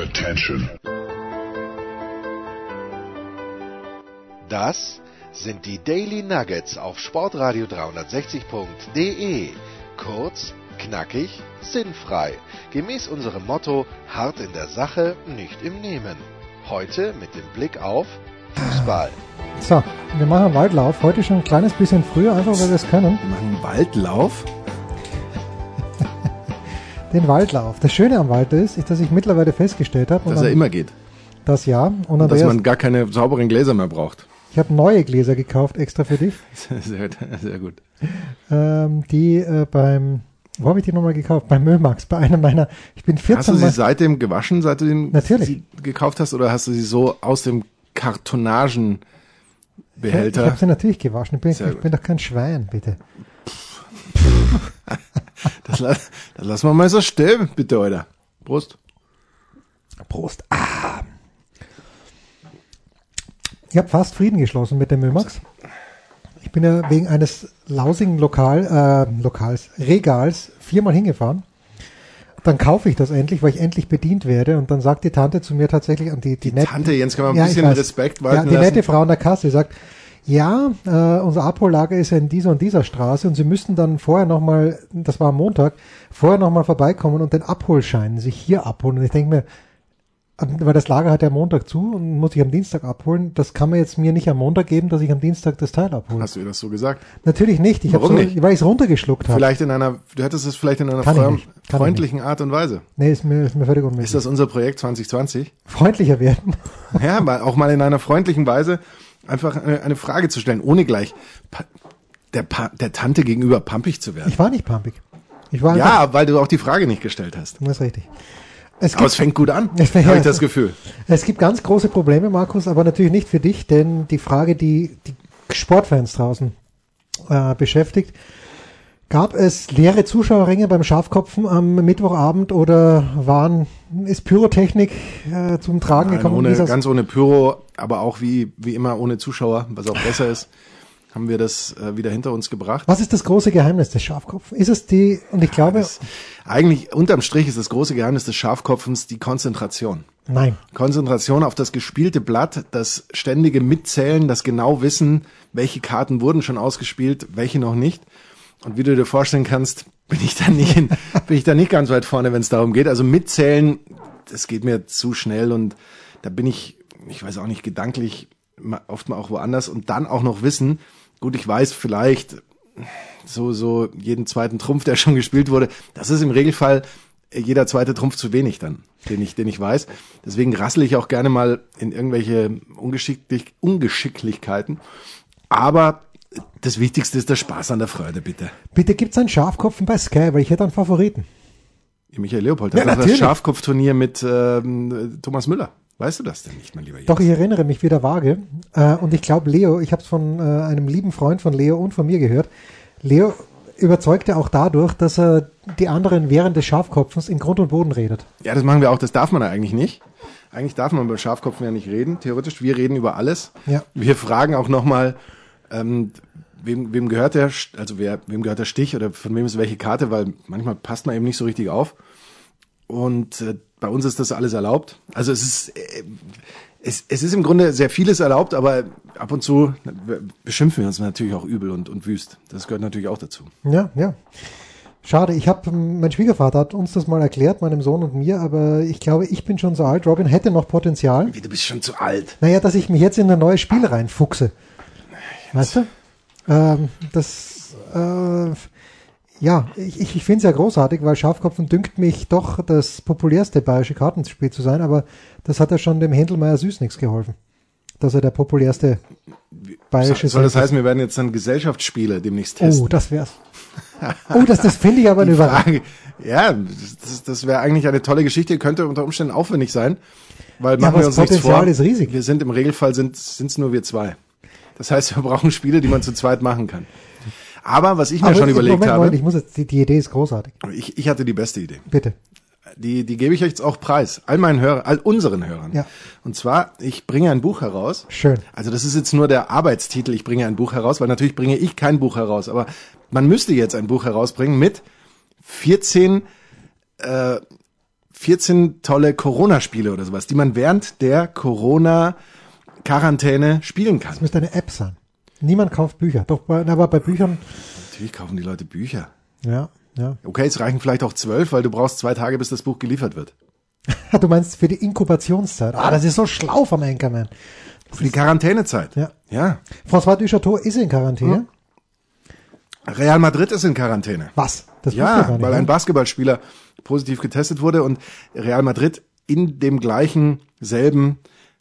Attention. Das sind die Daily Nuggets auf Sportradio 360.de. Kurz, knackig, sinnfrei. Gemäß unserem Motto: hart in der Sache, nicht im Nehmen. Heute mit dem Blick auf Fußball. So, wir machen einen Waldlauf. Heute schon ein kleines bisschen früher, einfach weil wir es können. Wir machen einen Waldlauf? Den Waldlauf. Das Schöne am Wald ist, ist dass ich mittlerweile festgestellt habe, Dass er immer geht. das ja, und Dass Andreas, man gar keine sauberen Gläser mehr braucht. ich habe neue Gläser gekauft, extra für dich, Sehr, sehr gut. ähm, die äh, beim, wo habe ich die nochmal gekauft? Beim Müllmax, bei einem meiner, ich bin Hast 14 du sie Mal, seitdem gewaschen, seit du den Natürlich. sie gekauft hast, oder hast du sie so aus dem ich Kartonagenbehälter? habe sie natürlich gewaschen, ich bin, ich bin doch kein Schwein, bitte. Das, das lassen wir mal so stehen, bitte, Alter. Prost. Prost. Ah. Ich habe fast Frieden geschlossen mit dem Müllmax. Ich bin ja wegen eines lausigen Lokal, äh, Lokals, Regals viermal hingefahren. Dann kaufe ich das endlich, weil ich endlich bedient werde. Und dann sagt die Tante zu mir tatsächlich, und die, die, nette- Tante, Jens, kann man ein Ja, bisschen. Respekt ja, walten die lassen? nette Frau an der Kasse die sagt, ja, äh, unser Abhollager ist ja in dieser und dieser Straße und Sie müssten dann vorher nochmal, das war am Montag, vorher nochmal vorbeikommen und den Abholschein sich hier abholen. Und ich denke mir, ähm, weil das Lager hat ja am Montag zu und muss ich am Dienstag abholen. Das kann man jetzt mir nicht am Montag geben, dass ich am Dienstag das Teil abhole. Hast du ihr das so gesagt? Natürlich nicht. Ich Warum so, nicht? Weil ich es runtergeschluckt habe. Vielleicht in einer, du hättest es vielleicht in einer freund- freundlichen Art und Weise. Nee, ist mir, ist mir völlig unmöglich. Ist das unser Projekt 2020? Freundlicher werden. Ja, auch mal in einer freundlichen Weise einfach eine, eine Frage zu stellen, ohne gleich der, pa der Tante gegenüber pampig zu werden. Ich war nicht pumpig. Ich war einfach, Ja, weil du auch die Frage nicht gestellt hast. das ist richtig. Es Aber es gibt, fängt gut an, Es fängt- habe ich das Gefühl. es gibt ganz große Probleme, Markus, aber natürlich nicht für dich, denn die Frage, die die Sportfans draußen äh, beschäftigt, gab es leere Zuschauerränge beim Schafkopfen am Mittwochabend oder waren, ist Pyrotechnik äh, zum Tragen Nein, gekommen? ohne, ganz ohne Pyro, aber auch wie, wie immer ohne Zuschauer, was auch besser ist, haben wir das äh, wieder hinter uns gebracht. Was ist das große Geheimnis des Schafkopfens? Ist es die, und ich glaube, Das, eigentlich unterm Strich ist das große Geheimnis des Schafkopfens die Konzentration. nein. Konzentration auf das gespielte Blatt, das ständige Mitzählen, das genau wissen, welche Karten wurden schon ausgespielt, welche noch nicht. Und wie du dir vorstellen kannst, bin ich da nicht, in, bin ich da nicht ganz weit vorne, wenn es darum geht. Also mitzählen, das geht mir zu schnell und da bin ich, ich weiß auch nicht, gedanklich oft mal auch woanders und dann auch noch wissen, gut, ich weiß vielleicht so, so jeden zweiten Trumpf, der schon gespielt wurde, das ist im Regelfall jeder zweite Trumpf zu wenig dann, den ich, den ich weiß. Deswegen rassel ich auch gerne mal in irgendwelche Ungeschicklich, Ungeschicklichkeiten. Aber das Wichtigste ist der Spaß an der Freude, bitte. Bitte gibt's einen Schafkopfen bei Sky, weil ich hätte einen Favoriten. Michael Leopold, Ja, das war das. Schafkopfturnier mit ähm, Thomas Müller. Weißt du das denn nicht, mein lieber Jens? Doch, ich erinnere mich wieder vage. Äh, und ich glaube, Leo, ich habe es von äh, einem lieben Freund von Leo und von mir gehört. Leo überzeugte auch dadurch, dass er die anderen während des Schafkopfens in Grund und Boden redet. Ja, das machen wir auch. Das darf man ja eigentlich nicht. Eigentlich darf man beim Schafkopfen ja nicht reden. Theoretisch, wir reden über alles. Ja. Wir fragen auch nochmal, ähm, wem, wem gehört der, also wer, wem gehört der Stich oder von wem ist welche Karte, weil manchmal passt man eben nicht so richtig auf. Und äh, bei uns ist das alles erlaubt. Also es ist, äh, es, es ist im Grunde sehr vieles erlaubt, aber ab und zu beschimpfen wir uns natürlich auch übel und, und wüst. Das gehört natürlich auch dazu. Ja, ja. Schade, ich habe, mein Schwiegervater hat uns das mal erklärt, meinem Sohn und mir, aber ich glaube, ich bin schon so alt. Robin hätte noch Potenzial. Wie, du bist schon zu alt. Naja, dass ich mich jetzt in ein neues Spiel reinfuchse. Weißt du? Ähm, das, äh, ja, ich, ich, finde es ja großartig, weil Schafkopfen dünkt mich doch das populärste bayerische Kartenspiel zu sein, aber das hat ja schon dem Händelmeier Süß nichts geholfen. Dass er der populärste bayerische Soll das Sender ist. heißen, wir werden jetzt dann Gesellschaftsspiele demnächst testen? Oh, das wär's. Oh, das, das finde ich aber eine Überraschung. Ja, das, das wäre eigentlich eine tolle Geschichte, könnte unter Umständen aufwendig sein, weil Ja, machen aber wir das uns nichts Potenzial vor. ist riesig. Wir sind im Regelfall sind es nur wir zwei. Das heißt, wir brauchen Spiele, die man zu zweit machen kann. Aber was ich mir Aber schon überlegt Moment, habe, Moment, ich muss jetzt, die, die Idee ist großartig. ich, ich hatte die beste Idee. Bitte. Die, die gebe ich euch jetzt auch preis. All meinen Hörern, all unseren Hörern. Ja. Und zwar, ich bringe ein Buch heraus. Schön. Also das ist jetzt nur der Arbeitstitel, ich bringe ein Buch heraus, weil natürlich bringe ich kein Buch heraus, aber man müsste jetzt ein Buch herausbringen mit 14, äh, 14 tolle Corona-Spiele oder sowas, die man während der Corona-Quarantäne spielen kann. Das müsste eine App sein. Niemand kauft Bücher. Doch, bei, aber bei Büchern, Natürlich kaufen die Leute Bücher. ja, ja. Okay, es reichen vielleicht auch zwölf, weil du brauchst zwei Tage, bis das Buch geliefert wird. Du meinst für die Inkubationszeit. Ah, das ist so schlau vom Anchorman. Für die Quarantänezeit. Ja. Ja. François Duchateau ist in Quarantäne. Real Madrid ist in Quarantäne. Was? Das Ja, gar nicht, weil ne? ein Basketballspieler positiv getestet wurde und Real Madrid in dem gleichen selben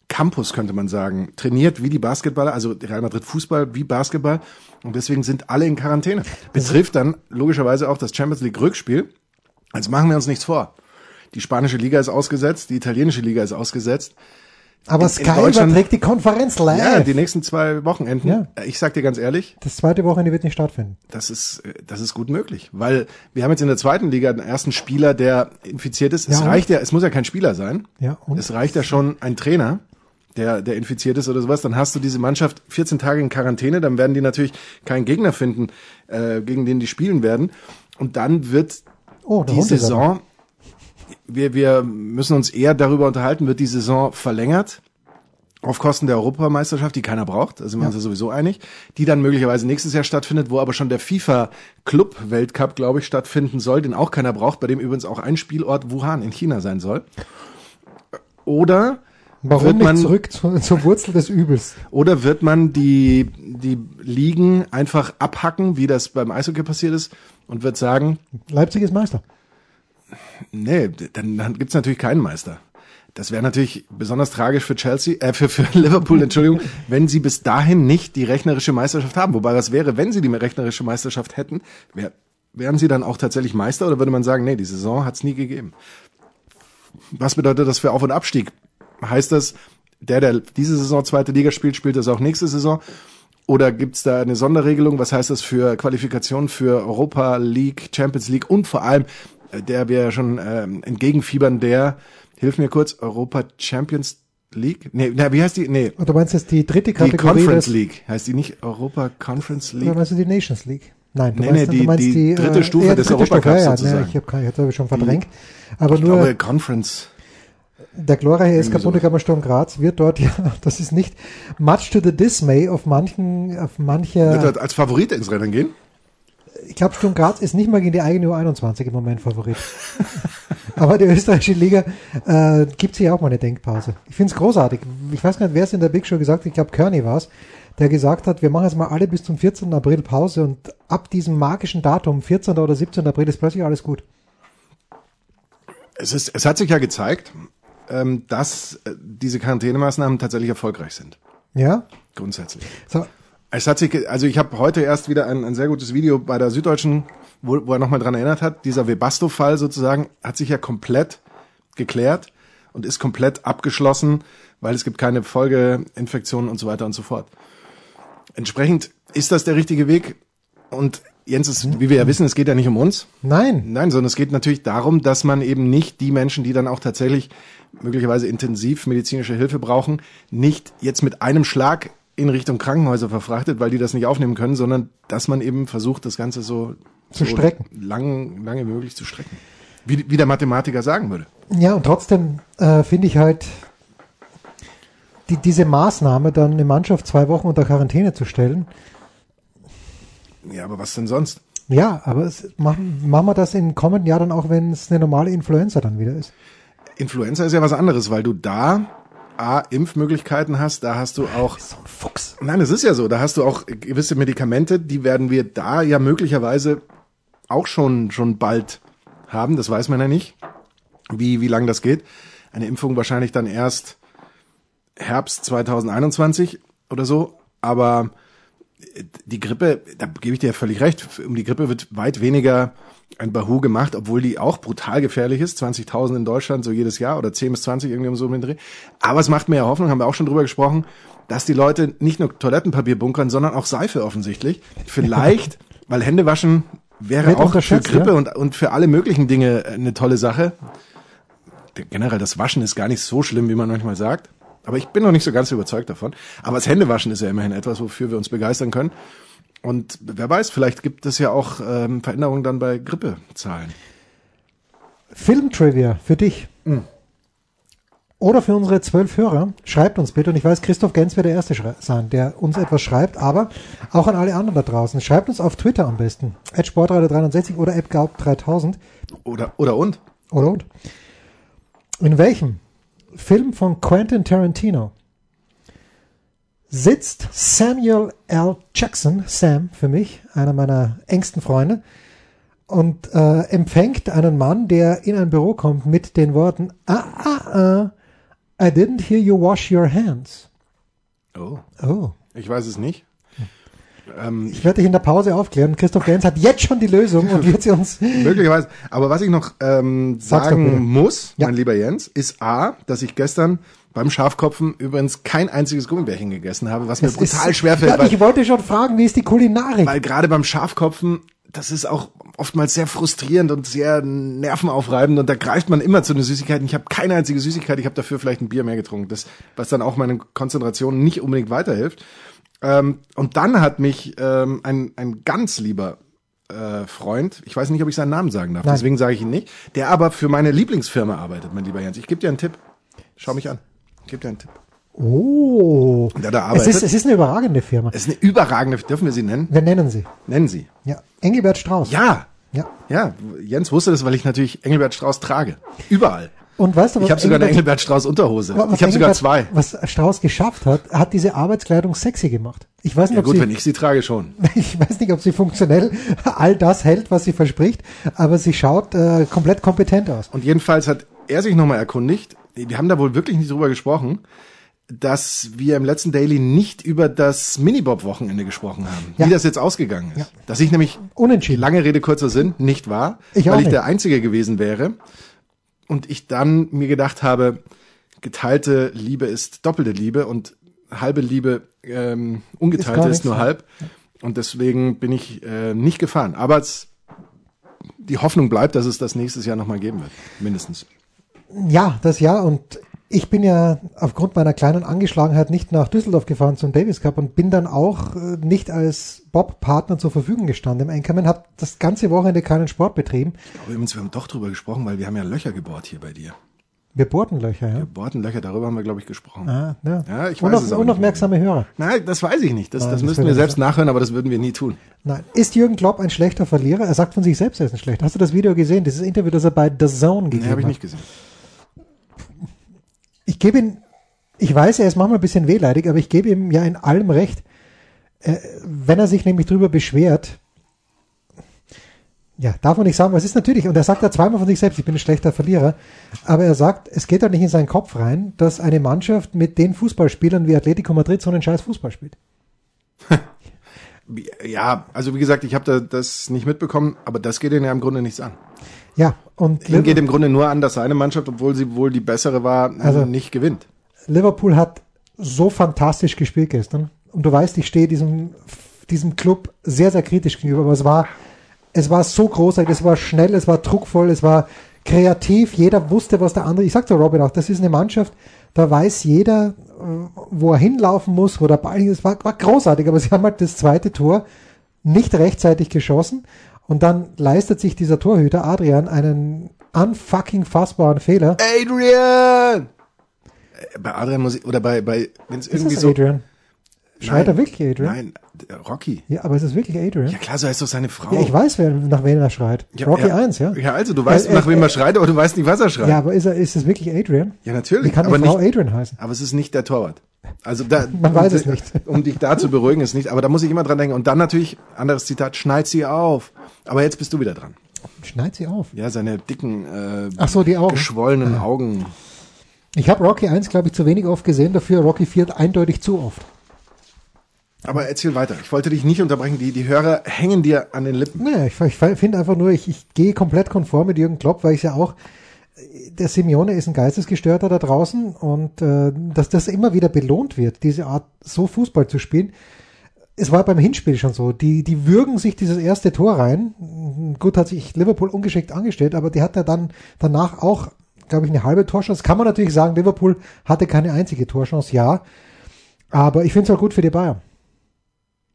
Campus, könnte man sagen, trainiert wie die Basketballer, also Real Madrid Fußball wie Basketball und deswegen sind alle in Quarantäne. Betrifft dann logischerweise auch das Champions League Rückspiel. Also machen wir uns nichts vor. Die spanische Liga ist ausgesetzt, die italienische Liga ist ausgesetzt. Aber in Sky Deutschland- überträgt die Konferenz live. Ja, die nächsten zwei Wochenenden. Ja. Ich sag dir ganz ehrlich, das zweite Wochenende wird nicht stattfinden. das ist, äh, das ist gut möglich, weil wir haben jetzt in der zweiten Liga den ersten Spieler, der infiziert ist. Es Ja, und? reicht ja, es muss ja kein Spieler sein. Ja, und? Es reicht ja schon ein Trainer, der, der infiziert ist oder sowas. Dann hast du diese Mannschaft 14 Tage in Quarantäne, dann werden die natürlich keinen Gegner finden, äh, gegen den die spielen werden. Und dann wird Oh, die Saison, wir, wir müssen uns eher darüber unterhalten, wird die Saison verlängert auf Kosten der Europameisterschaft, die keiner braucht, da sind wir uns ja sowieso einig, die dann möglicherweise nächstes Jahr stattfindet, wo aber schon der FIFA Club Weltcup, glaube ich, stattfinden soll, den auch keiner braucht, bei dem übrigens auch ein Spielort Wuhan in China sein soll. Oder Warum wird nicht man zurück zu, zur Wurzel des Übels? oder wird man die die Ligen einfach abhacken, wie das beim Eishockey passiert ist und wird sagen, Leipzig ist Meister. Nee, dann, dann gibt's natürlich keinen Meister. Das wäre natürlich besonders tragisch für Chelsea, äh, für, für Liverpool, Entschuldigung, wenn sie bis dahin nicht die rechnerische Meisterschaft haben. Wobei das wäre, wenn sie die rechnerische Meisterschaft hätten, wär, wären sie dann auch tatsächlich Meister oder würde man sagen, nee, die Saison hat's nie gegeben. Was bedeutet das für Auf- und Abstieg? Heißt das, der, der diese Saison zweite Liga spielt, spielt das auch nächste Saison? Oder gibt's da eine Sonderregelung? Was heißt das für Qualifikation für Europa League, Champions League und vor allem, äh, der wir ja schon ähm, entgegenfiebern, der, hilf mir kurz, Europa Champions League? Nee, na, wie heißt die? Nee, Und du meinst jetzt die dritte die Kategorie? Conference des- League. Heißt die nicht Europa Conference Oder League? meinst du die Nations League? Nein, du Nee, meinst, nee, du die- meinst die dritte Stufe ja, die des dritte Stufe, Europacups ja, ja, sozusagen. Nee, ich habe ich schon verdrängt. Aber Ich nur glaube, Conference. Der glorreiche SK Irgendwie so. Bundekammer Sturm Graz wird dort ja, das ist nicht much to the dismay auf manchen, auf Wird mancher, dort als Favorit ins Rennen gehen? ich glaube Sturm Graz ist nicht mal gegen die eigene U21 im Moment Favorit. Aber die österreichische Liga äh, gibt sich auch mal eine Denkpause. Ich finde es großartig. Ich weiß gar nicht, wer es in der Big Show gesagt hat, ich glaube Kearney war es, der gesagt hat, wir machen jetzt mal alle bis zum 14. April Pause und ab diesem magischen Datum, 14. oder 17. April, ist plötzlich alles gut. Es, ist, es hat sich ja gezeigt, ähm, dass äh, diese Quarantänemaßnahmen tatsächlich erfolgreich sind. Ja? Grundsätzlich. So, Es hat sich, also ich habe heute erst wieder ein, ein sehr gutes Video bei der Süddeutschen, wo, wo er nochmal dran erinnert hat. Dieser Webasto-Fall sozusagen hat sich ja komplett geklärt und ist komplett abgeschlossen, weil es gibt keine Folgeinfektionen und so weiter und so fort. Entsprechend ist das der richtige Weg. Und Jens, es, wie wir ja wissen, es geht ja nicht um uns. nein. Nein, sondern es geht natürlich darum, dass man eben nicht die Menschen, die dann auch tatsächlich möglicherweise intensiv medizinische Hilfe brauchen, nicht jetzt mit einem Schlag in Richtung Krankenhäuser verfrachtet, weil die das nicht aufnehmen können, sondern dass man eben versucht, das Ganze so, Zu so strecken. lang, lange möglich zu strecken. Wie, wie der Mathematiker sagen würde. Ja, und trotzdem äh, finde ich halt, die, diese Maßnahme, dann eine Mannschaft zwei Wochen unter Quarantäne zu stellen, Ja, aber was denn sonst? ja, aber es, machen, machen wir das im kommenden Jahr dann auch, wenn es eine normale Influenza dann wieder ist. Influenza ist ja was anderes, weil du da A, Impfmöglichkeiten hast, da hast du auch So ein Fuchs. Nein, es ist ja so. Da hast du auch gewisse Medikamente, die werden wir da ja möglicherweise auch schon, schon bald haben. Das weiß man ja nicht, wie, wie lang das geht. Eine Impfung wahrscheinlich dann erst Herbst 2021 oder so. Aber die Grippe, da gebe ich dir völlig recht. Um die Grippe wird weit weniger ein Bahu gemacht, obwohl die auch brutal gefährlich ist. 20.000 in Deutschland so jedes Jahr oder 10 bis 20 irgendwie um so einen Dreh. Aber es macht mir ja Hoffnung, haben wir auch schon drüber gesprochen, dass die Leute nicht nur Toilettenpapier bunkern, sondern auch Seife offensichtlich. Vielleicht, weil Hände waschen wäre auch für Grippe ja. und, und für alle möglichen Dinge eine tolle Sache. Generell das Waschen ist gar nicht so schlimm, wie man manchmal sagt. Aber ich bin noch nicht so ganz überzeugt davon. Aber das Händewaschen ist ja immerhin etwas, wofür wir uns begeistern können. Und wer weiß, vielleicht gibt es ja auch ähm, Veränderungen dann bei Grippezahlen. Filmtrivia für dich. Oder für unsere zwölf Hörer. Schreibt uns bitte. Und ich weiß, Christoph Gens wird der Erste sein, der uns etwas schreibt. Aber auch an alle anderen da draußen. Schreibt uns auf Twitter am besten. Sportradio360 oder appgaup3000. Oder, oder und? Oder und? In welchem Film von Quentin Tarantino sitzt Samuel L. Jackson, Sam für mich, einer meiner engsten Freunde, und äh, empfängt einen Mann, der in ein Büro kommt mit den Worten, ah, ah, ah, I didn't hear you wash your hands. Oh. Oh. Ich weiß es nicht. Ähm, Ich werde dich in der Pause aufklären. Christoph Gens hat jetzt schon die Lösung und wird sie uns. Möglicherweise. Aber was ich noch ähm, sagen muss, Ja. mein lieber Jens, ist A, dass ich gestern beim Schafkopfen übrigens kein einziges Gummibärchen gegessen habe, was mir Das brutal ist- schwerfällt, Ja, weil, ich wollte schon fragen, wie ist die Kulinarik? weil gerade beim Schafkopfen, das ist auch oftmals sehr frustrierend und sehr nervenaufreibend und da greift man immer zu einer Süßigkeit. Und Ich habe keine einzige Süßigkeit, ich habe dafür vielleicht ein Bier mehr getrunken, das, was dann auch meine Konzentration nicht unbedingt weiterhilft. Ähm, und dann hat mich ähm, ein, ein ganz lieber äh, Freund, ich weiß nicht, ob ich seinen Namen sagen darf, Nein. deswegen sage ich ihn nicht, der aber für meine Lieblingsfirma arbeitet, mein lieber Jens. Ich gebe dir einen Tipp. Schau mich an. Ich gebe dir einen Tipp. Oh. Der da Es arbeitet. ist, es ist eine überragende Firma. Es ist eine überragende, dürfen wir sie nennen? Wir nennen sie. Nennen sie. Ja. Engelbert Strauß. Ja, ja. ja. Jens wusste das, weil ich natürlich Engelbert Strauß trage. Überall. Und weißt du, was Ich habe sogar eine Engelbert- Strauß Unterhose. was Ich habe sogar zwei. Was Strauß geschafft hat, hat diese Arbeitskleidung sexy gemacht. Ich weiß nicht, Ja ob gut, sie, wenn ich sie trage schon. ich weiß nicht, ob sie funktionell all das hält, was sie verspricht, aber sie schaut äh, komplett kompetent aus. Und jedenfalls hat er sich nochmal erkundigt, wir haben da wohl wirklich nicht drüber gesprochen, dass wir im letzten Daily nicht über das Minibob-Wochenende gesprochen haben, Ja. wie das jetzt ausgegangen ist. Dass ich nämlich, Unentschieden. lange Rede, kurzer Sinn, nicht war, Ich auch weil ich nicht. der Einzige gewesen wäre. Und ich dann mir gedacht habe, geteilte Liebe ist doppelte Liebe und halbe Liebe ähm, Ist ungeteilte gar ist, nur halb. Und deswegen bin ich äh, nicht gefahren. Aber es, die Hoffnung bleibt, dass es das nächstes Jahr nochmal geben wird. Mindestens. Ja, das ja. Und ich bin ja aufgrund meiner kleinen Angeschlagenheit nicht nach Düsseldorf gefahren zum Davis Cup und bin dann auch äh, nicht als Bob-Partner zur Verfügung gestanden im Anchorman, habe das ganze Wochenende keinen Sport betrieben. Aber übrigens, wir haben doch drüber gesprochen, weil wir haben ja Löcher gebohrt hier bei dir. Wir bohrten Löcher, ja. Wir bohrten Löcher, darüber haben wir, glaube ich, gesprochen. Ah, ja. Ja, ich weiß Unauf, es nicht unaufmerksame Hörer. Nein, das weiß ich nicht. Das, Nein, das das müssten wir ich selbst nicht. nachhören, aber das würden wir nie tun. Nein. Ist Jürgen Klopp ein schlechter Verlierer? Er sagt von sich selbst, er ist ein schlechter. Hast du das Video gesehen? Dieses Interview, das er bei The Zone gegeben Nee, habe ich hat? nicht gesehen. Ich gebe ihm, ich weiß, er ist manchmal ein bisschen wehleidig, aber ich gebe ihm ja in allem recht. Äh, wenn er sich nämlich drüber beschwert, ja, darf man nicht sagen, was ist natürlich, und er sagt ja zweimal von sich selbst, ich bin ein schlechter Verlierer, aber er sagt, es geht doch nicht in seinen Kopf rein, dass eine Mannschaft mit den Fußballspielern wie Atletico Madrid so einen scheiß Fußball spielt. Ja, also wie gesagt, ich habe da das nicht mitbekommen, aber das geht ihnen ja im Grunde nichts an. Ja, und Ihnen geht im Grunde nur an, dass seine Mannschaft, obwohl sie wohl die bessere war, Also- nicht gewinnt. Liverpool hat so fantastisch gespielt gestern. Und du weißt, ich stehe diesem, diesem Club sehr, sehr kritisch gegenüber. Aber es war, es war so großartig, es war schnell, es war druckvoll, es war kreativ. Jeder wusste, was der andere. Ich sagte Robin auch, das ist eine Mannschaft, da weiß jeder, äh, wo er hinlaufen muss, wo der Ball ist. War, war großartig, aber sie haben halt das zweite Tor nicht rechtzeitig geschossen. Und dann leistet sich dieser Torhüter Adrian einen unfucking fassbaren Fehler. Adrian! Äh, Bei Adrian muss ich, oder bei, bei, wenn es Ist irgendwie es so. Adrian? Schreit er wirklich Adrian? Nein, äh, Rocky. Ja, aber es ist wirklich Adrian. Ja klar, so heißt doch seine Frau. Ja, ich weiß, wer, nach wem er schreit. Ja, Rocky ja. 1, ja. Ja, also du weißt, Äh, nach wem er schreit, aber du weißt nicht, was er schreit. Ja, aber ist, er, ist es wirklich Adrian? Ja, natürlich. Wie kann aber die Frau nicht, Adrian heißen? Aber es ist nicht der Torwart. Also da, Man weiß um, es nicht. Um dich da zu beruhigen, ist nicht. Aber da muss ich immer dran denken. Und dann natürlich, anderes Zitat, schneid sie auf. Aber jetzt bist du wieder dran. Schneid sie auf. Ja, seine dicken, äh, Ach so, die Augen. geschwollenen Augen. Ich habe Rocky 1, glaube ich, zu wenig oft gesehen, dafür Rocky 4 eindeutig zu oft. Aber erzähl weiter. Ich wollte dich nicht unterbrechen. Die, die Hörer hängen dir an den Lippen. Naja, ich, ich finde einfach nur, ich, ich gehe komplett konform mit Jürgen Klopp, weil ich ja auch, der Simeone ist ein Geistesgestörter da draußen und äh, dass das immer wieder belohnt wird, diese Art so Fußball zu spielen. Es war beim Hinspiel schon so. Die, die würgen sich dieses erste Tor rein. Gut hat sich Liverpool ungeschickt angestellt, aber die hat ja dann danach auch, glaube ich, eine halbe Torchance. Kann man natürlich sagen, Liverpool hatte keine einzige Torchance, ja. Aber ich finde es auch gut für die Bayern.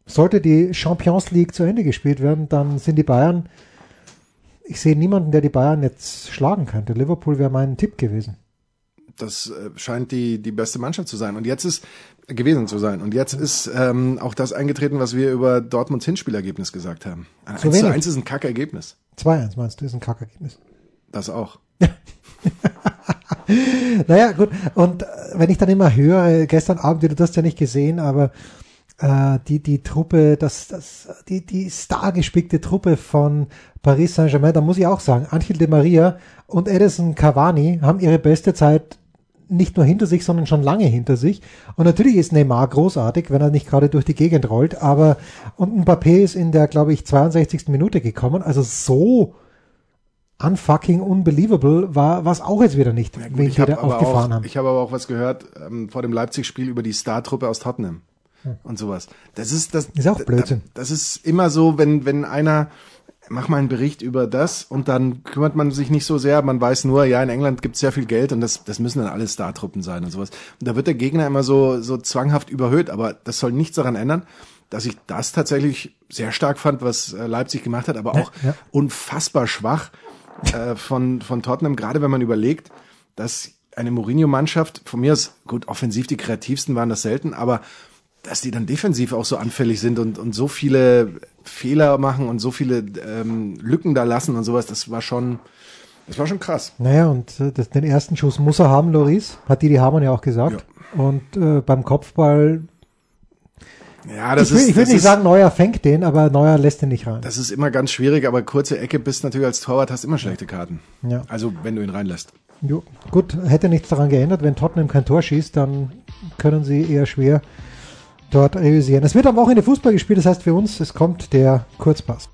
Sollte die Champions League zu Ende gespielt werden, dann sind die Bayern ich sehe niemanden, der die Bayern jetzt schlagen könnte. Liverpool wäre mein Tipp gewesen. Das äh, scheint die, die beste Mannschaft zu sein. Und jetzt ist, gewesen zu sein. Und jetzt ist ähm, auch das eingetreten, was wir über Dortmunds Hinspielergebnis gesagt haben. Ein Zu 1 zu wenig. 1 ist ein Kackergebnis. 2-1 meinst du, ist ein Kackergebnis. Das auch. Naja, gut. Und äh, wenn ich dann immer höre, gestern Abend, du hast ja nicht gesehen, aber äh, die, die Truppe, das, das, die, die stargespickte Truppe von Paris Saint-Germain, da muss ich auch sagen, Angel de Maria und Edison Cavani haben ihre beste Zeit nicht nur hinter sich, sondern schon lange hinter sich. Und natürlich ist Neymar großartig, wenn er nicht gerade durch die Gegend rollt, aber und Mbappé ist in der, glaube ich, 62. Minute gekommen. Also so unfucking unbelievable war was auch jetzt wieder nicht, Gut, wen ich die habe da aufgefahren auch- haben. ich hab aber auch was gehört ähm, vor dem Leipzig-Spiel über die Star-Truppe aus Tottenham und sowas. Das ist das. Hm. Ist auch Blödsinn. Das ist immer so, wenn wenn einer mach mal einen Bericht über das und dann kümmert man sich nicht so sehr. Man weiß nur, ja, in England gibt es sehr viel Geld und das, das müssen dann alle Star-Truppen sein und sowas. Und da wird der Gegner immer so, so zwanghaft überhöht, aber das soll nichts daran ändern, dass ich das tatsächlich sehr stark fand, was äh, Leipzig gemacht hat, aber auch ja. unfassbar schwach äh, von, von Tottenham, gerade wenn man überlegt, dass eine Mourinho-Mannschaft, von mir aus, gut, offensiv die kreativsten waren das selten, aber dass die dann defensiv auch so anfällig sind und, und so viele Fehler machen und so viele ähm, Lücken da lassen und sowas, das war schon, das war schon krass. Naja, und äh, das, den ersten Schuss muss er haben, Loris, hat Didi Hamann ja auch gesagt. Und äh, beim Kopfball, Ja, das ich will, ist, ich will nicht ist, sagen, Neuer fängt den, aber Neuer lässt den nicht rein. das ist immer ganz schwierig, aber kurze Ecke bist natürlich als Torwart hast immer schlechte Karten. Ja. Also wenn du ihn reinlässt. Jo, gut, hätte nichts daran geändert. Wenn Tottenham kein Tor schießt, dann können sie eher schwer dort realisieren. Es wird am Wochenende Fußball gespielt, das heißt für uns, es kommt der Kurzpass.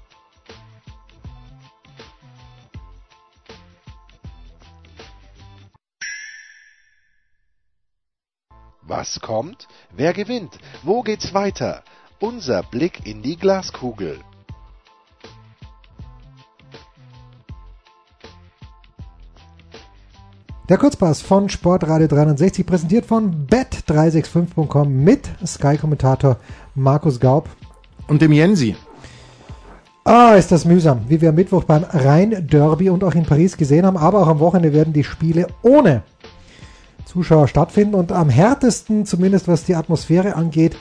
Was kommt? Wer gewinnt? Wo geht's weiter? Unser Blick in die Glaskugel. Der Kurzpass von Sportradio 360, präsentiert von bet365.com mit Sky-Kommentator Markus Gaub. Und dem Jensi. Ah, ist das mühsam, wie wir am Mittwoch beim Rhein-Derby und auch in Paris gesehen haben. Aber auch am Wochenende werden die Spiele ohne Zuschauer stattfinden und am härtesten, zumindest was die Atmosphäre angeht,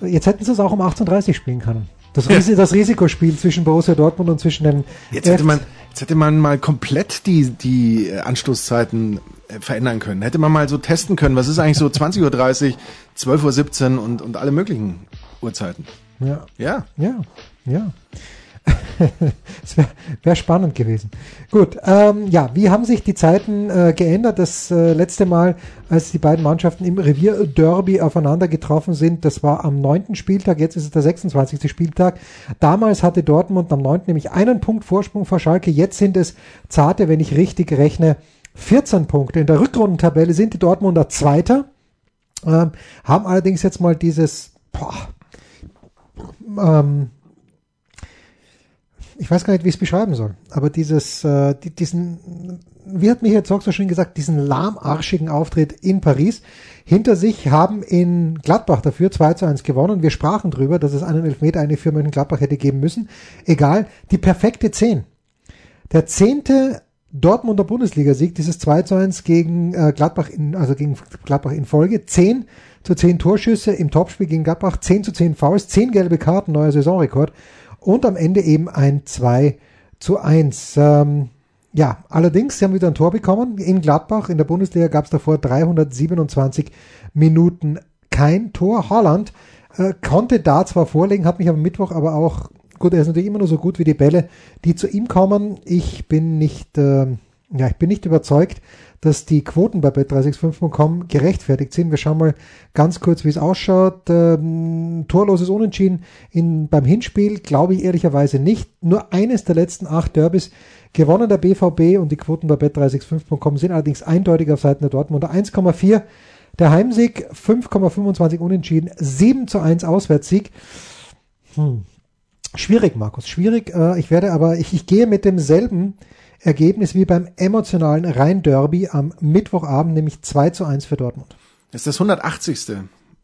jetzt hätten sie es auch um 18.30 Uhr spielen können. Das, Ris das Risikospiel zwischen Borussia Dortmund und zwischen den Jetzt hätte man, jetzt hätte man mal komplett die, die Anstoßzeiten äh, verändern können. Hätte man mal so testen können, was ist eigentlich so 20.30 Uhr, 12.17 Uhr und, und alle möglichen Uhrzeiten. ja, Ja. Ja, ja. Es wäre wär spannend gewesen. Gut, ähm, ja, wie haben sich die Zeiten äh, geändert? Das äh, letzte Mal, als die beiden Mannschaften im Revier Derby aufeinander getroffen sind, das war am neunten Spieltag, jetzt ist es der 26. Spieltag. Damals hatte Dortmund am neunten nämlich einen Punkt Vorsprung vor Schalke, jetzt sind es zarte, wenn ich richtig rechne, 14 Punkte. In der Rückrundentabelle sind die Dortmunder Zweiter, ähm, haben allerdings jetzt mal dieses, boah, ähm, ich weiß gar nicht, wie ich es beschreiben soll, aber dieses, äh, die, diesen, wie hat Michael Zock so schön gesagt, diesen lahmarschigen Auftritt in Paris hinter sich haben in Gladbach dafür 2 zu 1 gewonnen. Wir sprachen drüber, dass es einen Elfmeter eine für Gladbach hätte geben müssen. Egal, die perfekte 10. Der zehnte Dortmunder Bundesligasieg, dieses 2 zu 1 gegen äh, Gladbach in, also gegen Gladbach in Folge. 10 zu 10 Torschüsse im Topspiel gegen Gladbach, 10 zu 10 Fouls, 10 gelbe Karten, neuer Saisonrekord und am Ende eben ein 2 zu 1. Ähm, ja, allerdings, sie haben wieder ein Tor bekommen. In Gladbach, in der Bundesliga gab es davor 327 Minuten kein Tor. Holland äh, konnte da zwar vorlegen, hat mich am Mittwoch aber auch, gut, er ist natürlich immer nur so gut wie die Bälle, die zu ihm kommen. Ich bin nicht, äh, ja, ich bin nicht überzeugt, dass die Quoten bei bet365.com gerechtfertigt sind. Wir schauen mal ganz kurz, wie es ausschaut. Ähm, torloses Unentschieden in, beim Hinspiel glaube ich ehrlicherweise nicht. Nur eines der letzten acht Derbys gewonnen der BVB und die Quoten bei bet365.com sind allerdings eindeutig auf Seiten der Dortmunder. 1,4 der Heimsieg, 5,25 Unentschieden, 7 zu 1 Auswärtssieg. Hm. Schwierig, Markus, schwierig. Äh, ich werde aber, ich, ich gehe mit demselben Ergebnis wie beim emotionalen Rhein-Derby am Mittwochabend, nämlich 2 zu 1 für Dortmund. Das ist das 180.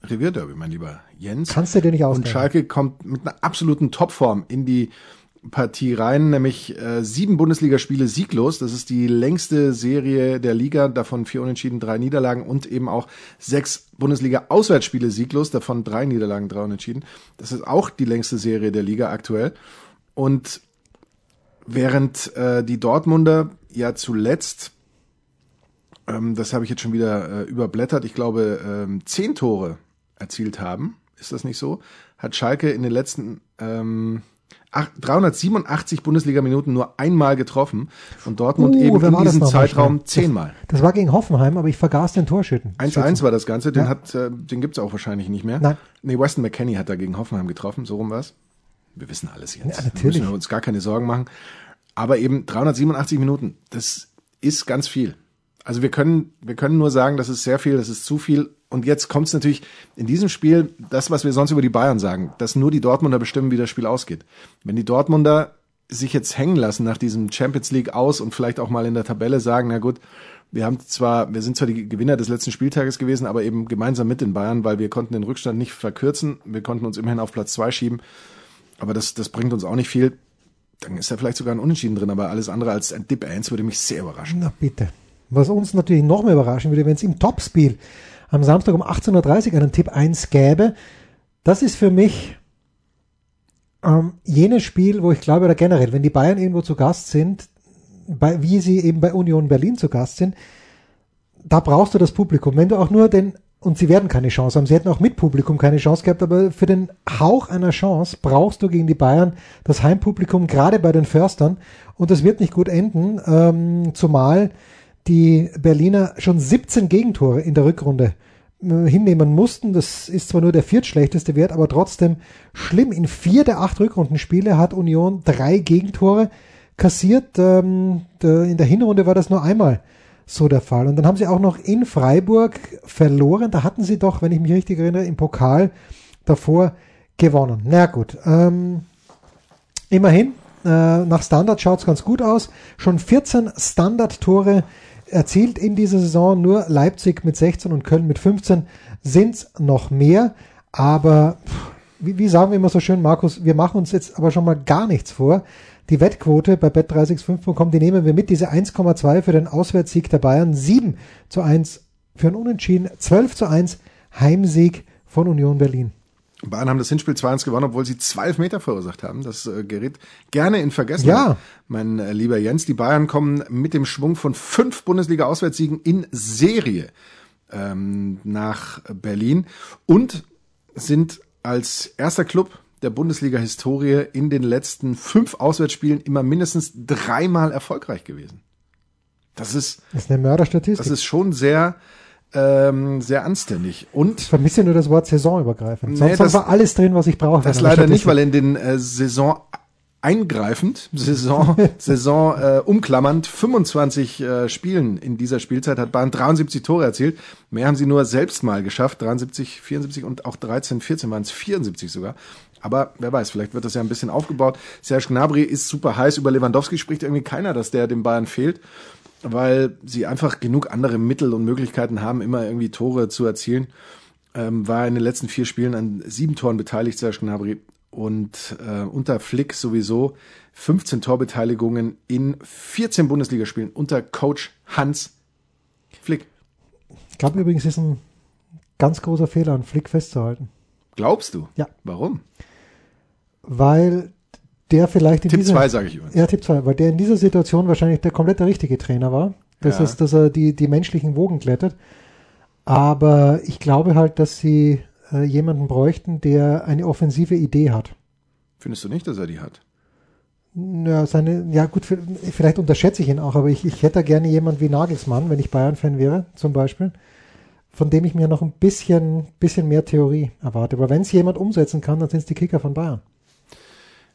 Revierderby, mein lieber Jens. Kannst du dir nicht Und ausdenken. Schalke kommt mit einer absoluten Topform in die Partie rein, nämlich äh, sieben Bundesligaspiele sieglos. Das ist die längste Serie der Liga, davon vier Unentschieden, drei Niederlagen und eben auch sechs Bundesliga-Auswärtsspiele sieglos, davon drei Niederlagen, drei Unentschieden. Das ist auch die längste Serie der Liga aktuell. Und während äh, die Dortmunder ja zuletzt, ähm, das habe ich jetzt schon wieder äh, überblättert, ich glaube ähm, zehn Tore erzielt haben, ist das nicht so? Hat Schalke in den letzten ähm, 387 Bundesliga-Minuten nur einmal getroffen und Dortmund Uh, eben in das diesem Zeitraum zehnmal. Das war gegen Hoffenheim, aber ich vergaß den Torschütten. 1-1 war das Ganze, den Ja. hat, äh, den gibt's auch wahrscheinlich nicht mehr. Nein. Nee, Weston McKenney hat da gegen Hoffenheim getroffen, so rum war's. Wir wissen alles jetzt. Ja, natürlich. Müssen wir uns gar keine Sorgen machen. Aber eben 387 Minuten, das ist ganz viel. Also wir können, wir können nur sagen, das ist sehr viel, das ist zu viel. Und jetzt kommt es natürlich in diesem Spiel, das, was wir sonst über die Bayern sagen, dass nur die Dortmunder bestimmen, wie das Spiel ausgeht. Wenn die Dortmunder sich jetzt hängen lassen nach diesem Champions League aus und vielleicht auch mal in der Tabelle sagen, na gut, wir haben zwar, wir sind zwar die Gewinner des letzten Spieltages gewesen, aber eben gemeinsam mit den Bayern, weil wir konnten den Rückstand nicht verkürzen. Wir konnten uns immerhin auf Platz zwei schieben. Aber das, das bringt uns auch nicht viel. Dann ist da vielleicht sogar ein Unentschieden drin, aber alles andere als ein Dip 1 würde mich sehr überraschen. Na bitte. Was uns natürlich noch mehr überraschen würde, wenn es im Topspiel am Samstag um 18.30 Uhr einen Tipp 1 gäbe. Das ist für mich ähm, jenes Spiel, wo ich glaube, oder generell, wenn die Bayern irgendwo zu Gast sind, bei, wie sie eben bei Union Berlin zu Gast sind, da brauchst du das Publikum. Wenn du auch nur den, und sie werden keine Chance haben, sie hätten auch mit Publikum keine Chance gehabt, aber für den Hauch einer Chance brauchst du gegen die Bayern das Heimpublikum, gerade bei den Förstern. Und das wird nicht gut enden, ähm, zumal die Berliner schon 17 Gegentore in der Rückrunde äh, hinnehmen mussten. Das ist zwar nur der viertschlechteste Wert, aber trotzdem schlimm. In vier der acht Rückrundenspiele hat Union drei Gegentore kassiert. Ähm, in der Hinrunde war das nur einmal so der Fall. Und dann haben sie auch noch in Freiburg verloren. Da hatten sie doch, wenn ich mich richtig erinnere, im Pokal davor gewonnen. Na gut. Ähm, immerhin, äh, nach Standard schaut's ganz gut aus. Schon 14 Standardtore erzielt in dieser Saison. Nur Leipzig mit 16 und Köln mit 15 sind's noch mehr. Aber pff, wie, wie sagen wir immer so schön, Markus, wir machen uns jetzt aber schon mal gar nichts vor. Die Wettquote bei bet365.com, die nehmen wir mit, diese 1,2 für den Auswärtssieg der Bayern, 7 zu 1 für ein Unentschieden, 12 zu 1 Heimsieg von Union Berlin. Bayern haben das Hinspiel 2-1 gewonnen, obwohl sie zwölf Meter verursacht haben. Das äh, gerät gerne in Vergessen. Ja. Mein äh, lieber Jens, die Bayern kommen mit dem Schwung von fünf Bundesliga-Auswärtssiegen in Serie ähm, nach Berlin und sind als erster Club der Bundesliga-Historie in den letzten fünf Auswärtsspielen immer mindestens dreimal erfolgreich gewesen. Das ist, Das ist eine Mörderstatistik. das ist schon sehr, ähm, sehr anständig. Und ich vermisse nur das Wort saisonübergreifend. Nee, Sonst das- war alles drin, was ich brauche. Das leider nicht, weil in den äh, Saison eingreifend, Saison, Saison äh, umklammernd, 25 äh, Spielen in dieser Spielzeit hat Bayern 73 Tore erzielt. Mehr haben sie nur selbst mal geschafft, 73, 74 und auch 13, 14 waren es 74 sogar. Aber wer weiß, vielleicht wird das ja ein bisschen aufgebaut. Serge Gnabry ist super heiß, über Lewandowski spricht irgendwie keiner, dass der dem Bayern fehlt, weil sie einfach genug andere Mittel und Möglichkeiten haben, immer irgendwie Tore zu erzielen ähm, war in den letzten vier Spielen an sieben Toren beteiligt, Serge Gnabry. Und äh, unter Flick sowieso 15 Torbeteiligungen in 14 Bundesligaspielen unter Coach Hans Flick. Ich glaube übrigens, es ist ein ganz großer Fehler, an Flick festzuhalten. Glaubst du? Ja. Warum? Weil der vielleicht in Tipp dieser, 2 sage ich übrigens. Ja, Tipp 2, weil der in dieser Situation wahrscheinlich der komplett der richtige Trainer war. Das Ja. ist, dass er die, die menschlichen Wogen glättet. Aber ich glaube halt, dass sie äh, jemanden bräuchten, der eine offensive Idee hat. Findest du nicht, dass er die hat? Ja, seine, ja gut, vielleicht unterschätze ich ihn auch, aber ich, ich hätte gerne jemand wie Nagelsmann, wenn ich Bayern-Fan wäre, zum Beispiel, von dem ich mir noch ein bisschen, bisschen mehr Theorie erwarte. Aber wenn es jemand umsetzen kann, dann sind es die Kicker von Bayern.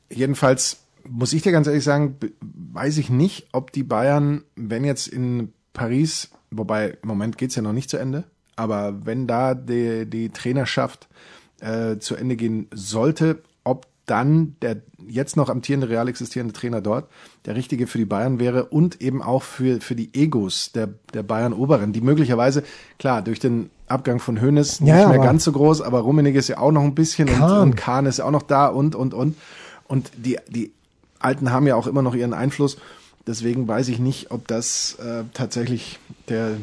Jedenfalls muss ich dir ganz ehrlich sagen, weiß ich nicht, ob die Bayern, wenn jetzt in Paris, wobei im Moment geht's ja noch nicht zu Ende, aber wenn da die, die Trainerschaft äh, zu Ende gehen sollte, ob dann der jetzt noch amtierende real existierende Trainer dort der richtige für die Bayern wäre und eben auch für, für die Egos der, der Bayern Oberen, die möglicherweise, klar, durch den Abgang von nicht Ja, mehr aber- ganz so groß, aber Rummenigge ist ja auch noch ein bisschen und, Kahn. und Kahn ist ja auch noch da und, und, und. Und die, die Alten haben ja auch immer noch ihren Einfluss. Deswegen weiß ich nicht, ob das äh, tatsächlich der,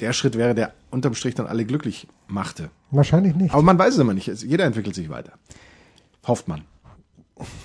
der Schritt wäre, der unterm Strich dann alle glücklich machte. Wahrscheinlich nicht. Aber man weiß es immer nicht. Jeder entwickelt sich weiter. Hofft man.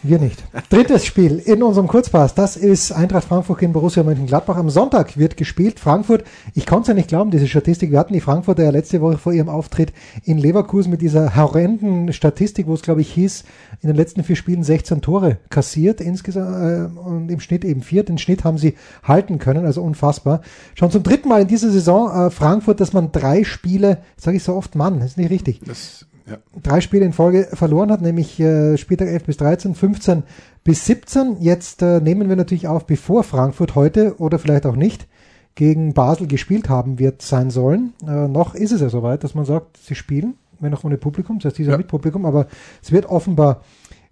Wir nicht. Drittes Spiel in unserem Kurzpass, das ist Eintracht Frankfurt gegen Borussia Mönchengladbach. Am Sonntag wird gespielt. Frankfurt, ich konnte es ja nicht glauben, diese Statistik. Wir hatten die Frankfurter ja letzte Woche vor ihrem Auftritt in Leverkusen mit dieser horrenden Statistik, wo es glaube ich hieß, in den letzten vier Spielen 16 Tore kassiert insgesamt äh, und im Schnitt eben vier. Den Schnitt haben sie halten können, also unfassbar. Schon zum dritten Mal in dieser Saison äh, Frankfurt, dass man drei Spiele, sage ich so oft, Mann, ist nicht richtig. Das ja. drei Spiele in Folge verloren hat, nämlich äh, Spieltag 11 bis 13, 15 bis 17. Jetzt äh, nehmen wir natürlich auf, bevor Frankfurt heute oder vielleicht auch nicht gegen Basel gespielt haben wird sein sollen. Äh, noch ist es ja soweit, dass man sagt, sie spielen, wenn auch ohne Publikum, das heißt dieser Ja. mit Publikum, aber es wird offenbar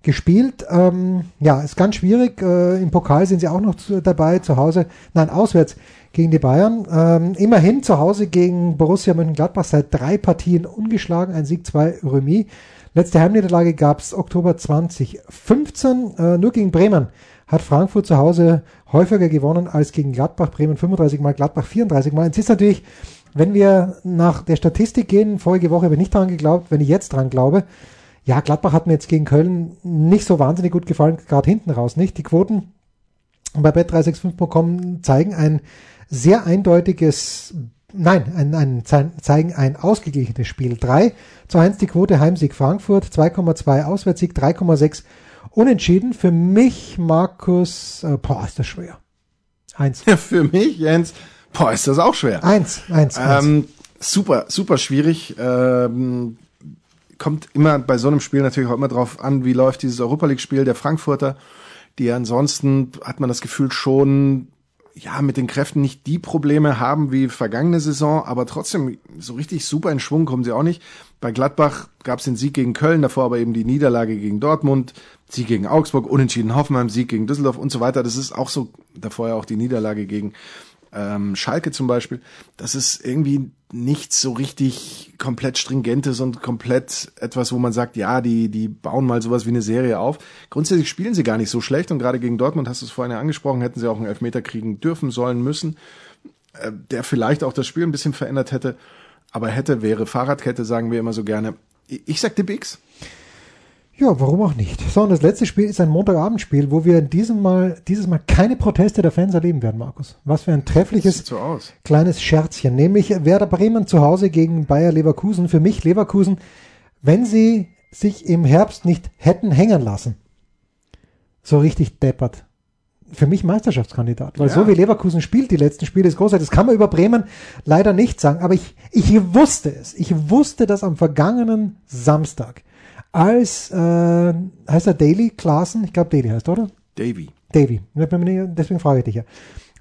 gespielt. Ähm, ja, ist ganz schwierig. Äh, Im Pokal sind sie auch noch zu, dabei, zu Hause, nein, auswärts gegen die Bayern. Ähm, immerhin zu Hause gegen Borussia Mönchengladbach seit drei Partien ungeschlagen, ein Sieg, zwei Remis. Letzte Heimniederlage gab's Oktober 2015, äh, nur gegen Bremen hat Frankfurt zu Hause häufiger gewonnen als gegen Gladbach. Bremen 35 Mal, Gladbach 34 Mal. Jetzt ist natürlich, wenn wir nach der Statistik gehen, vorige Woche habe ich nicht dran geglaubt, wenn ich jetzt dran glaube, ja, Gladbach hat mir jetzt gegen Köln nicht so wahnsinnig gut gefallen, gerade hinten raus nicht. Die Quoten bei bet365.com zeigen ein sehr eindeutiges, nein, ein, ein, zei- zeigen ein ausgeglichenes Spiel. 3 zu 1 die Quote Heimsieg Frankfurt, 2,2 Auswärtssieg, 3,6 Unentschieden. Für mich, Markus, äh, boah, ist das schwer. Eins. Für mich, Jens, boah, ist das auch schwer. Eins, eins, eins. Ähm, super, super schwierig. Ähm, kommt immer bei so einem Spiel natürlich auch immer drauf an, wie läuft dieses Europa League-Spiel der Frankfurter, die ansonsten hat man das Gefühl schon ja mit den Kräften nicht die Probleme haben wie vergangene Saison, aber trotzdem so richtig super in Schwung kommen sie auch nicht. Bei Gladbach gab es den Sieg gegen Köln, davor aber eben die Niederlage gegen Dortmund, Sieg gegen Augsburg, Unentschieden Hoffenheim, Sieg gegen Düsseldorf und so weiter. Das ist auch so, davor ja auch die Niederlage gegen ähm, Schalke zum Beispiel, das ist irgendwie nicht so richtig komplett stringentes und komplett etwas, wo man sagt, ja, die, die bauen mal sowas wie eine Serie auf. Grundsätzlich spielen sie gar nicht so schlecht und gerade gegen Dortmund, hast du es vorhin ja angesprochen, hätten sie auch einen Elfmeter kriegen dürfen, sollen, müssen, äh, der vielleicht auch das Spiel ein bisschen verändert hätte. Aber hätte, wäre Fahrradkette, sagen wir immer so gerne. Ich, ich sag die Bigs. Ja, warum auch nicht? So, und das letzte Spiel ist ein Montagabendspiel, wo wir in diesem Mal, dieses Mal keine Proteste der Fans erleben werden, Markus. Was für ein treffliches so kleines Scherzchen, nämlich Werder Bremen zu Hause gegen Bayer Leverkusen. Für mich Leverkusen, wenn sie sich im Herbst nicht hätten hängen lassen, so richtig deppert. Für mich Meisterschaftskandidat, weil Ja. so wie Leverkusen spielt, die letzten Spiele ist großartig. Das kann man über Bremen leider nicht sagen, aber ich, ich wusste es. Ich wusste das am vergangenen Samstag, als, äh, heißt er Daily Klaassen? Ich glaube Daily heißt, er, oder? Davy. Davy. Deswegen frage ich dich ja.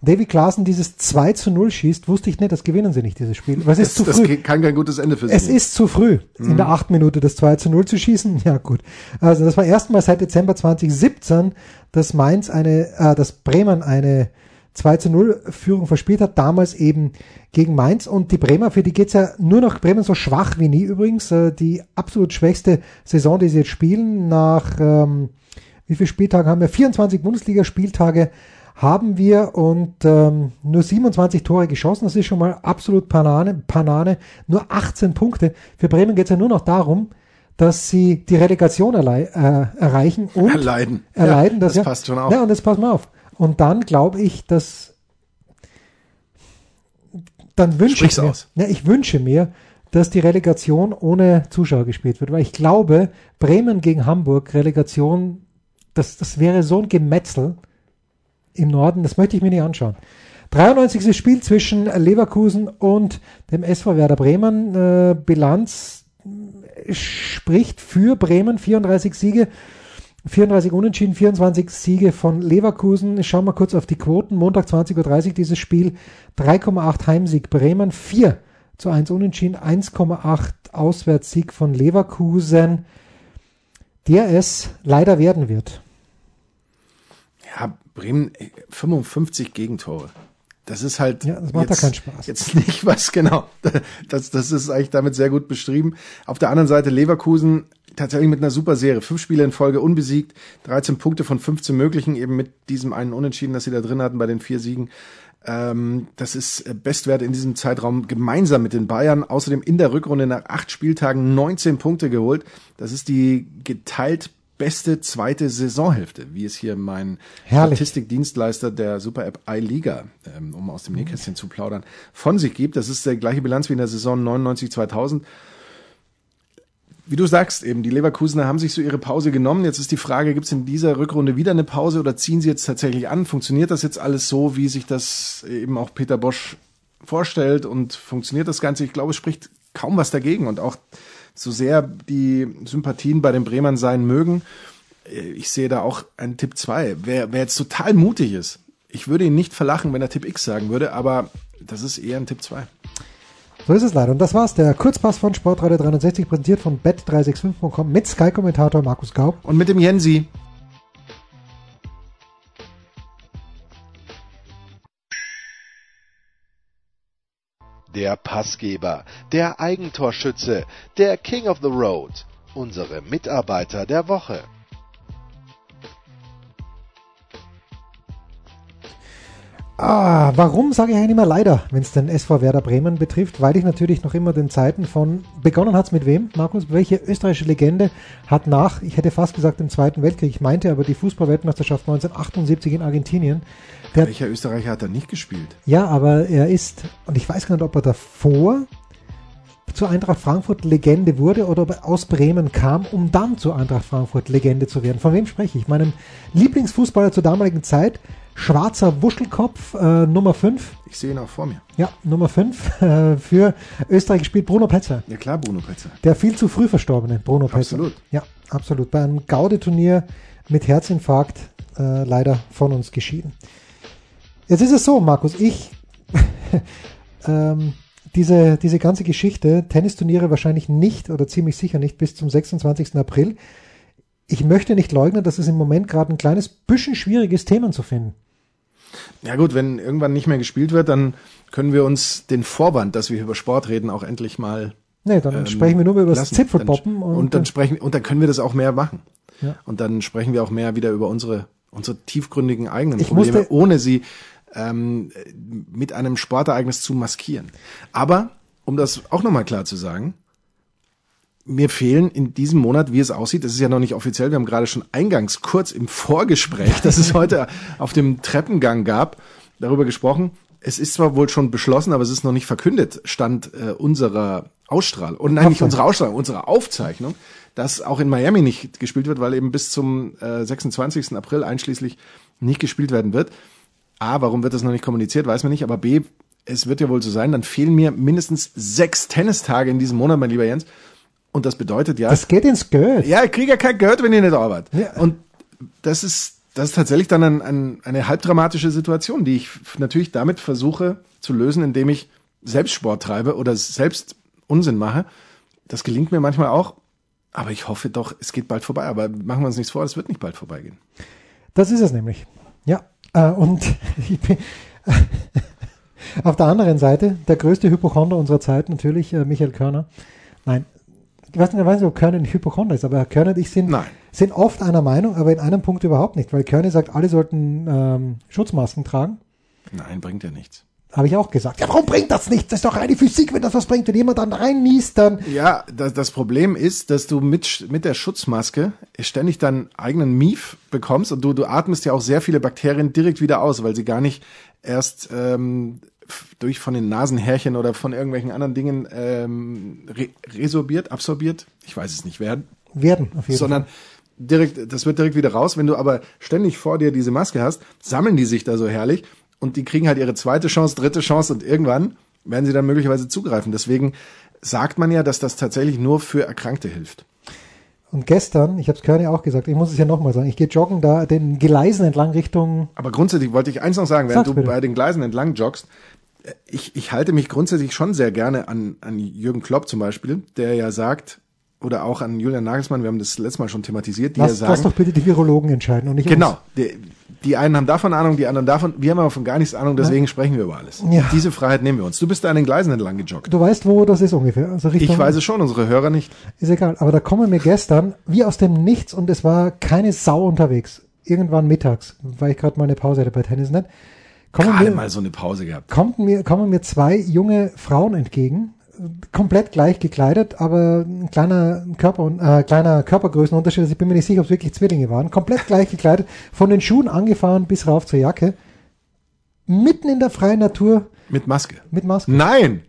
Davy Klaassen dieses 2 zu 0 schießt, wusste ich nicht, das gewinnen sie nicht, dieses Spiel. Was ist Das, zu das früh? kann kein gutes Ende für sie. Es ist zu früh, in der achten Minute das 2 zu 0 zu schießen. Ja, gut. Also das war erstmal seit Dezember 2017, dass Mainz eine, äh, dass Bremen eine 2 zu 0 Führung verspielt hat, damals eben gegen Mainz. Und die Bremer, für die geht's ja nur noch Bremen so schwach wie nie übrigens. Äh, die absolut schwächste Saison, die sie jetzt spielen, nach ähm, wie viele Spieltage haben wir? 24 Bundesligaspieltage haben wir und ähm, nur 27 Tore geschossen. Das ist schon mal absolut Banane. Banane. Nur 18 Punkte. Für Bremen geht es ja nur noch darum, dass sie die Relegation erlei- äh, erreichen und Erleiden. erleiden. Ja, das, das passt schon auf. Ja, und jetzt pass mal auf. Und dann glaube ich, dass dann wünsche ich mir, aus. ich wünsche mir, dass die Relegation ohne Zuschauer gespielt wird, weil ich glaube, Bremen gegen Hamburg, Relegation, das, das wäre so ein Gemetzel im Norden, das möchte ich mir nicht anschauen. 93. Spiel zwischen Leverkusen und dem SV Werder Bremen. Äh, Bilanz äh, spricht für Bremen, 34 Siege, 34 Unentschieden, 24 Siege von Leverkusen. Schauen wir kurz auf die Quoten. Montag 20.30 Uhr dieses Spiel. 3,8 Heimsieg Bremen, 4 zu 1 Unentschieden, 1,8 Auswärtssieg von Leverkusen, der es leider werden wird. Ja, Bremen, äh, 55 Gegentore. Das ist halt. Ja, das macht jetzt, keinen Spaß. Jetzt nicht was, genau. Das, das ist eigentlich damit sehr gut beschrieben. Auf der anderen Seite Leverkusen, tatsächlich mit einer super Serie. Fünf Spiele in Folge unbesiegt, 13 Punkte von 15 möglichen, eben mit diesem einen Unentschieden, das sie da drin hatten bei den vier Siegen. Ähm, das ist äh, Bestwert in diesem Zeitraum gemeinsam mit den Bayern. Außerdem in der Rückrunde nach acht Spieltagen 19 Punkte geholt. Das ist die geteilt beste zweite Saisonhälfte, wie es hier mein Herrlich. Statistikdienstleister der Super-App iLiga, ähm, um aus dem Nähkästchen zu plaudern, von sich gibt. Das ist der gleiche Bilanz wie in der Saison 99-2000 wie du sagst, eben die Leverkusener haben sich so ihre Pause genommen. Jetzt ist die Frage, gibt es in dieser Rückrunde wieder eine Pause oder ziehen sie jetzt tatsächlich an? Funktioniert das jetzt alles so, wie sich das eben auch Peter Bosch vorstellt und funktioniert das Ganze? Ich glaube, es spricht kaum was dagegen und auch so sehr die Sympathien bei den Bremern sein mögen, ich sehe da auch einen Tipp 2. Wer, wer jetzt total mutig ist, ich würde ihn nicht verlachen, wenn er Tipp X sagen würde, aber das ist eher ein Tipp 2. So ist es leider. Und das war's, der Kurzpass von Sportradio 360, präsentiert von bet365.com mit Sky-Kommentator Markus Gaub. Und mit dem Jensi. Der Passgeber, der Eigentorschütze, der King of the Road, unsere Mitarbeiter der Woche. Ah, warum sage ich eigentlich immer leider, wenn es den SV Werder Bremen betrifft? Weil ich natürlich noch immer den Zeiten von, begonnen hat's mit wem, Markus? Welche österreichische Legende hat nach, ich hätte fast gesagt im Zweiten Weltkrieg, ich meinte aber die Fußballweltmeisterschaft 1978 in Argentinien. Der Welcher Österreicher hat da nicht gespielt? Ja, aber er ist, und ich weiß gar nicht, ob er davor zur Eintracht Frankfurt Legende wurde oder ob er aus Bremen kam, um dann zur Eintracht Frankfurt Legende zu werden. Von wem spreche ich? Meinem Lieblingsfußballer zur damaligen Zeit, schwarzer Wuschelkopf, äh, Nummer 5. Ich sehe ihn auch vor mir. Ja, Nummer 5 äh, für Österreich gespielt Bruno Petzer. Ja klar, Bruno Petzer. Der viel zu früh verstorbene Bruno Petzer. Absolut. Ja, absolut. Bei einem Gaudeturnier mit Herzinfarkt äh, leider von uns geschieden. Jetzt ist es so, Markus, ich ähm, diese, diese ganze Geschichte, Tennisturniere wahrscheinlich nicht oder ziemlich sicher nicht bis zum 26. April. Ich möchte nicht leugnen, dass es im Moment gerade ein kleines bisschen schwierig ist, Themen zu finden. Ja gut, wenn irgendwann nicht mehr gespielt wird, dann können wir uns den Vorwand, dass wir über Sport reden, auch endlich mal. Nee, dann ähm, sprechen wir nur über das Zipfelpoppen. Und, und, dann sprechen und dann können wir das auch mehr machen. Ja. Und dann sprechen wir auch mehr wieder über unsere unsere tiefgründigen eigenen Ich Probleme, musste- ohne sie ähm, mit einem Sportereignis zu maskieren. Aber um das auch nochmal klar zu sagen, mir fehlen in diesem Monat, wie es aussieht, das ist ja noch nicht offiziell, wir haben gerade schon eingangs kurz im Vorgespräch, das es heute auf dem Treppengang gab, darüber gesprochen. Es ist zwar wohl schon beschlossen, aber es ist noch nicht verkündet, stand äh, unserer Ausstrahlung, und nein, nicht unsere Ausstrahlung, unsere Aufzeichnung, dass auch in Miami nicht gespielt wird, weil eben bis zum äh, 26. April einschließlich nicht gespielt werden wird. A, warum wird das noch nicht kommuniziert, weiß man nicht, aber B, es wird ja wohl so sein, dann fehlen mir mindestens sechs Tennistage in diesem Monat, mein lieber Jens. Und das bedeutet ja, Das geht ins Geld. ja, ich kriege ja kein Geld, wenn ihr nicht arbeitet. Ja. Und das ist, das ist tatsächlich dann ein, ein, eine halbdramatische Situation, die ich natürlich damit versuche zu lösen, indem ich selbst Sport treibe oder selbst Unsinn mache. Das gelingt mir manchmal auch, aber ich hoffe doch, es geht bald vorbei. Aber machen wir uns nichts vor, es wird nicht bald vorbeigehen. Das ist es nämlich. Ja. Äh, und ich bin auf der anderen Seite der größte Hypochonder unserer Zeit natürlich äh, Michael Körner. Nein, ich weiß nicht, ich weiß nicht, ob Körner ein Hypochonder ist, aber Körner und ich sind, Nein. sind oft einer Meinung, aber in einem Punkt überhaupt nicht, weil Körner sagt, alle sollten ähm, Schutzmasken tragen. Nein, bringt ja nichts. Habe ich auch gesagt. Ja, warum bringt das nichts? Das ist doch reine Physik, wenn das was bringt. Wenn jemand dann reinniest, dann Ja, das, das Problem ist, dass du mit, mit der Schutzmaske ständig deinen eigenen Mief bekommst und du, du atmest ja auch sehr viele Bakterien direkt wieder aus, weil sie gar nicht erst ähm, durch von den Nasenhärchen oder von irgendwelchen anderen Dingen ähm, re resorbiert, absorbiert, ich weiß es nicht werden, werden auf jeden sondern direkt, das wird direkt wieder raus. Wenn du aber ständig vor dir diese Maske hast, sammeln die sich da so herrlich und die kriegen halt ihre zweite Chance, dritte Chance und irgendwann werden sie dann möglicherweise zugreifen. Deswegen sagt man ja, dass das tatsächlich nur für Erkrankte hilft. Und gestern, ich habe es Körner auch gesagt, ich muss es ja nochmal sagen, ich gehe joggen da den Gleisen entlang Richtung Aber grundsätzlich wollte ich eins noch sagen, Sag's du bitte. bei den Gleisen entlang joggst, ich, ich halte mich grundsätzlich schon sehr gerne an, an Jürgen Klopp zum Beispiel, der ja sagt, oder auch an Julian Nagelsmann, wir haben das letztes Mal schon thematisiert, die ja Lass, sagen, lass doch bitte die Virologen entscheiden und nicht Genau. Der, Die einen haben davon Ahnung, die anderen davon. Wir haben aber von gar nichts Ahnung, deswegen sprechen wir über alles. Ja. Diese Freiheit nehmen wir uns. Du bist da an den Gleisen entlang gejoggt. Du weißt, wo das ist ungefähr. Also Richtung, Ich weiß es schon, unsere Hörer nicht. Ist egal. Aber da kommen mir gestern wie aus dem Nichts und es war keine Sau unterwegs. Irgendwann mittags, weil ich gerade mal eine Pause hatte bei Tennisnet. Kommen Gerade mir, mal so eine Pause gehabt. kommt mir, kommen mir zwei junge Frauen entgegen, komplett gleich gekleidet, aber ein kleiner Körper äh, kleiner Körpergrößenunterschied. Also ich bin mir nicht sicher, ob es wirklich Zwillinge waren. Komplett gleich gekleidet, von den Schuhen angefahren bis rauf zur Jacke, mitten in der freien Natur Mit Maske. mit Maske. Nein!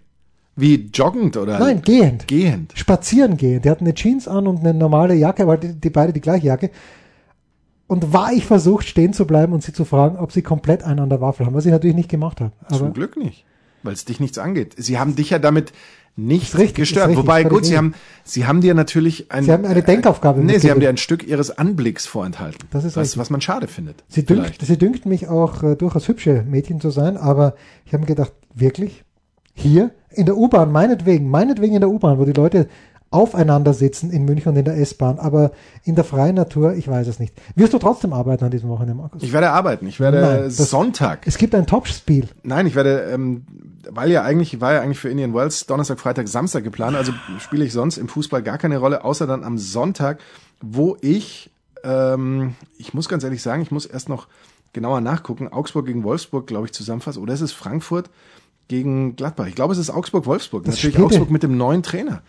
Wie joggend oder? Nein, gehend. Gehend. Spazieren gehen. Die hatten eine Jeans an und eine normale Jacke, aber die, die beide die gleiche Jacke. Und war ich versucht, stehen zu bleiben und sie zu fragen, ob sie komplett einen an der Waffel haben, was ich natürlich nicht gemacht habe. Zum Glück nicht. Weil es dich nichts angeht. Sie haben dich ja damit nicht richtig, gestört. richtig, Wobei, gut, sie haben, sie haben dir natürlich ein, Sie haben eine Denkaufgabe Nee, sie haben dir ein Stück ihres Anblicks vorenthalten. Das ist was, richtig. was man schade findet. sie, dünkt, sie dünkt mich auch äh, durchaus hübsche Mädchen zu sein, aber ich habe mir gedacht, wirklich? Hier? In der U-Bahn, meinetwegen, meinetwegen in der U-Bahn, wo die Leute aufeinander sitzen in München und in der S-Bahn, aber in der freien Natur, ich weiß es nicht. Wirst du trotzdem arbeiten an diesem Wochenende, Markus? Ich werde arbeiten. Ich werde Nein, das- Sonntag. es gibt ein Topspiel. Nein, ich werde, ähm, weil ja eigentlich, war ja eigentlich für Indian Wells Donnerstag, Freitag, Samstag geplant, also spiele ich sonst im Fußball gar keine Rolle, außer dann am Sonntag, wo ich, ähm, ich muss ganz ehrlich sagen, ich muss erst noch genauer nachgucken, Augsburg gegen Wolfsburg, glaube ich, zusammenfasse, oder ist es Frankfurt gegen Gladbach? Ich glaube, es ist Augsburg-Wolfsburg. Natürlich Augsburg mit dem neuen Trainer.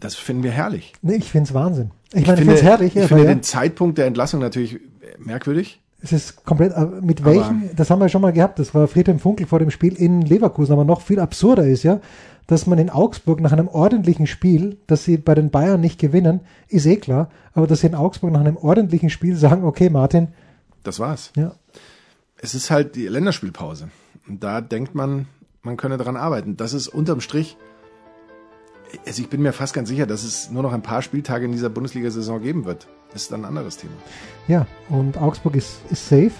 Das finden wir herrlich. Nee, ich find's Wahnsinn. Ich, Ich meine, ich finde, herrlich, ich aber finde ja, den Zeitpunkt der Entlassung natürlich merkwürdig. es ist komplett, äh, mit Aber- welchen, das haben wir schon mal gehabt, das war Friedhelm Funkel vor dem Spiel in Leverkusen, aber noch viel absurder ist ja, dass man in Augsburg nach einem ordentlichen Spiel, dass sie bei den Bayern nicht gewinnen, ist eh klar, aber dass sie in Augsburg nach einem ordentlichen Spiel sagen, okay, Martin, Das war's. ja, es ist halt die Länderspielpause. Und da denkt man, man könne daran arbeiten. Das ist unterm Strich, also ich bin mir fast ganz sicher, dass es nur noch ein paar Spieltage in dieser Bundesliga-Saison geben wird. Das ist dann ein anderes Thema. ja, und Augsburg ist, ist safe.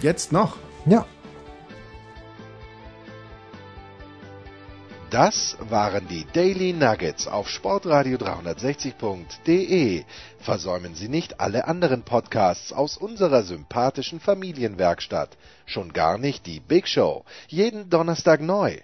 Jetzt noch. Ja, Das waren die Daily Nuggets auf Sportradio 360.de. Versäumen Sie nicht alle anderen Podcasts aus unserer sympathischen Familienwerkstatt. Schon gar nicht die Big Show. Jeden Donnerstag neu.